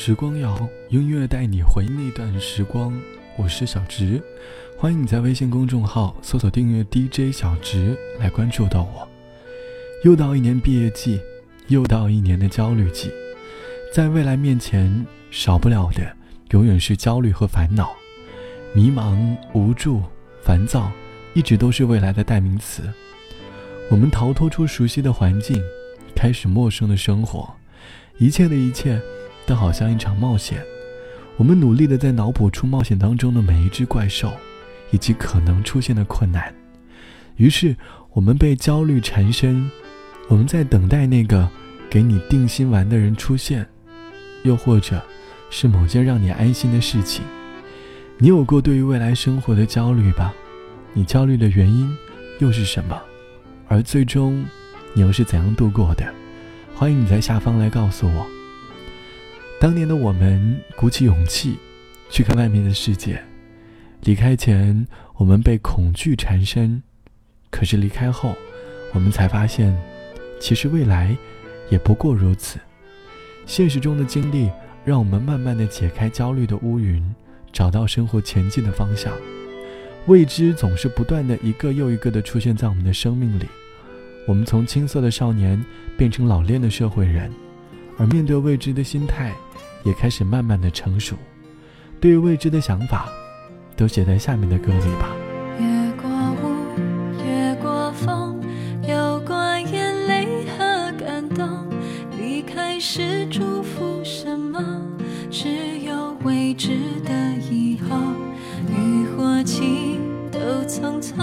时光谣，音乐带你回那段时光。我是小直，欢迎你在微信公众号搜索订阅 DJ 小直来关注到我。又到一年毕业季，又到一年的焦虑季，在未来面前，少不了的永远是焦虑和烦恼，迷茫、无助、烦躁，一直都是未来的代名词。我们逃脱出熟悉的环境，开始陌生的生活，一切的一切。都好像一场冒险，我们努力的在脑补出冒险当中的每一只怪兽，以及可能出现的困难。于是，我们被焦虑缠身，我们在等待那个给你定心丸的人出现，又或者，是某件让你安心的事情。你有过对于未来生活的焦虑吧？你焦虑的原因又是什么？而最终，你又是怎样度过的？欢迎你在下方来告诉我。当年的我们鼓起勇气去看外面的世界，离开前我们被恐惧缠身，可是离开后，我们才发现，其实未来也不过如此。现实中的经历让我们慢慢的解开焦虑的乌云，找到生活前进的方向。未知总是不断的一个又一个的出现在我们的生命里，我们从青涩的少年变成老练的社会人，而面对未知的心态。也开始慢慢的成熟，对于未知的想法，都写在下面的歌里吧。越过雾，越过风，有过眼泪和感动。离开是祝福什么？只有未知的以后。雨或晴都匆匆，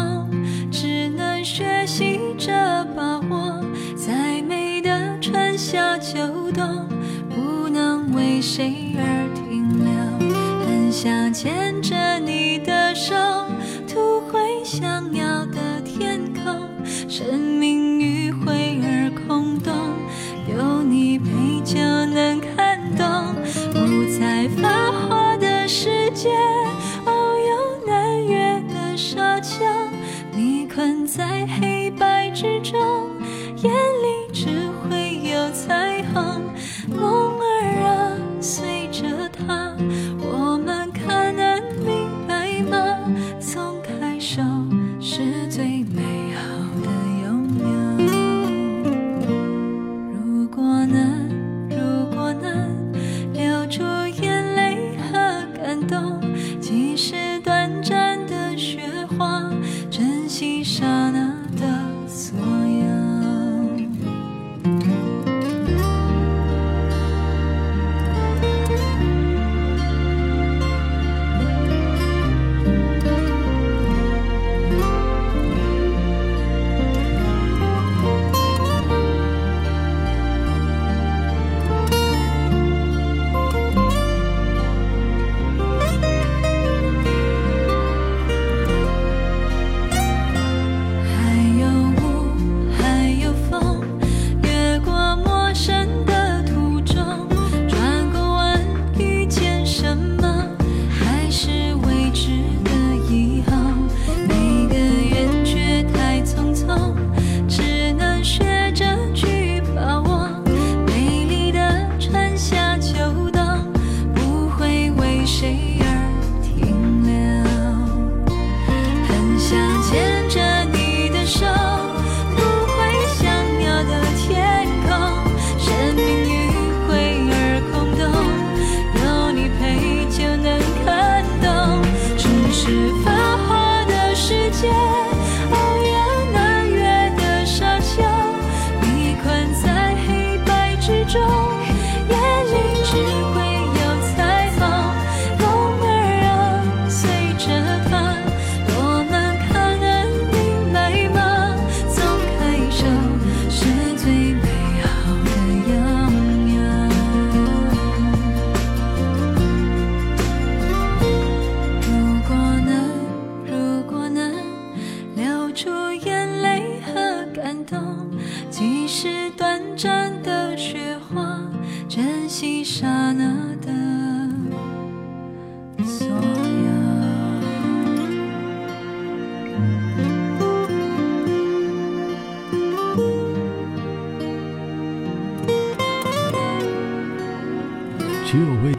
谁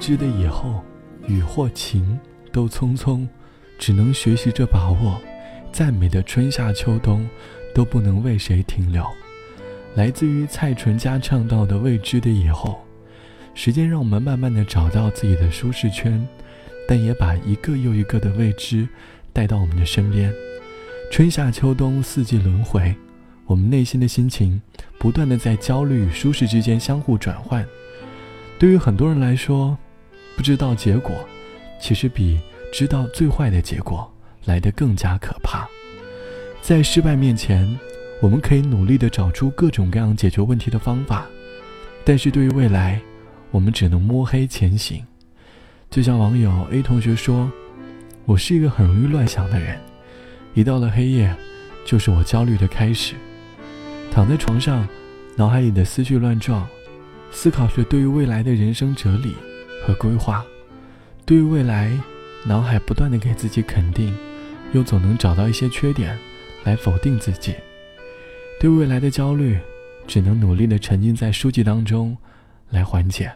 知的以后，雨或晴都匆匆，只能学习着把握。再美的春夏秋冬，都不能为谁停留。来自于蔡淳佳唱到的未知的以后，时间让我们慢慢的找到自己的舒适圈，但也把一个又一个的未知带到我们的身边。春夏秋冬四季轮回，我们内心的心情不断的在焦虑与舒适之间相互转换。对于很多人来说，不知道结果，其实比知道最坏的结果来得更加可怕。在失败面前，我们可以努力的找出各种各样解决问题的方法，但是对于未来，我们只能摸黑前行。就像网友 A 同学说：“我是一个很容易乱想的人，一到了黑夜，就是我焦虑的开始。躺在床上，脑海里的思绪乱撞。”思考着对于未来的人生哲理和规划，对于未来，脑海不断的给自己肯定，又总能找到一些缺点来否定自己。对未来的焦虑，只能努力的沉浸在书籍当中来缓解。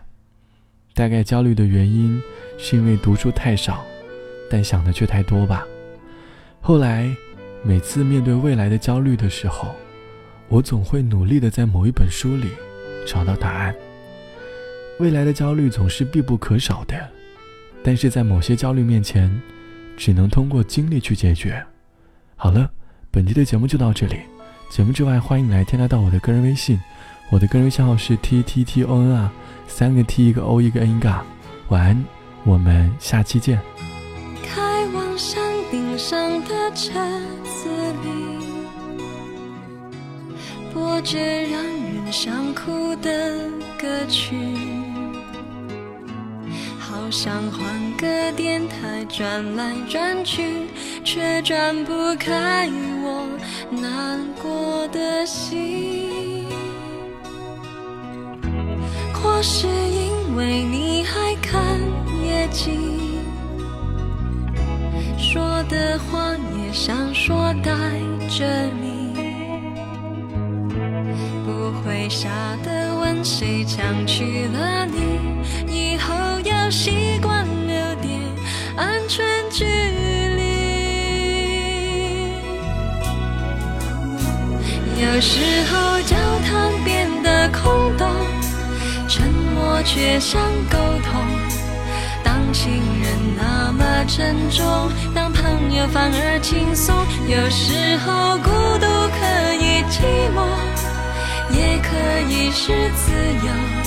大概焦虑的原因是因为读书太少，但想的却太多吧。后来，每次面对未来的焦虑的时候，我总会努力的在某一本书里找到答案。未来的焦虑总是必不可少的，但是在某些焦虑面前，只能通过经历去解决。好了，本期的节目就到这里。节目之外，欢迎来添加到我的个人微信，我的个人微信号是 t t t o n 啊，三个 t 一个 o 一个 n 嘎。晚安，我们下期见。开往山顶上的车子里，播着让人想哭的歌曲。想换个电台转来转去，却转不开我难过的心。或是因为你还看夜景，说的话也想说带着你，不会傻的问谁抢去了你。以后习惯留点安全距离。有时候交谈变得空洞，沉默却像沟通。当情人那么沉重，当朋友反而轻松。有时候孤独可以寂寞，也可以是自由。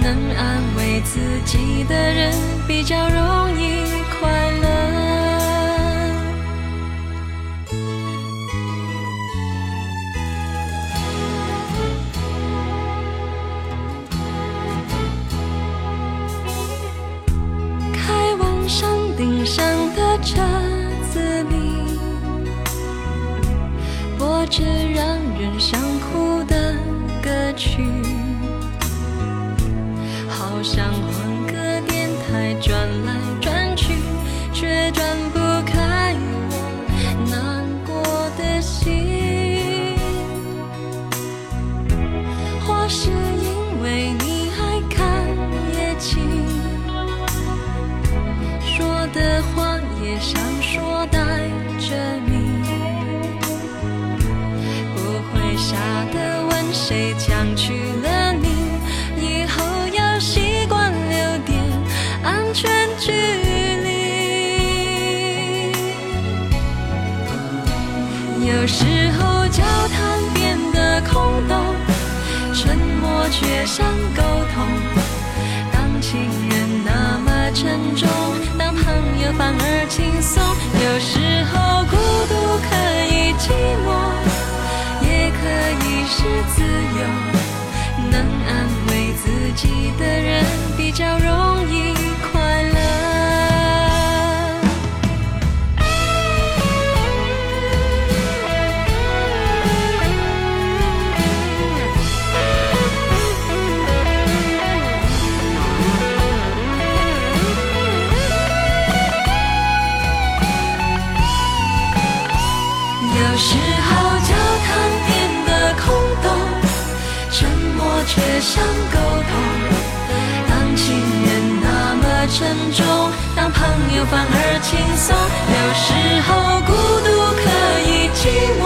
能安慰自己的人比较容易快乐。想说带着你，不会傻的问谁抢去了你。以后要习惯留点安全距离有时候交谈变得空洞，沉默却像沟通。当情人，反而轻松。有时候孤独可以寂寞，也可以是自由。能安慰自己的人比较容有反而轻松有时候孤独可以寂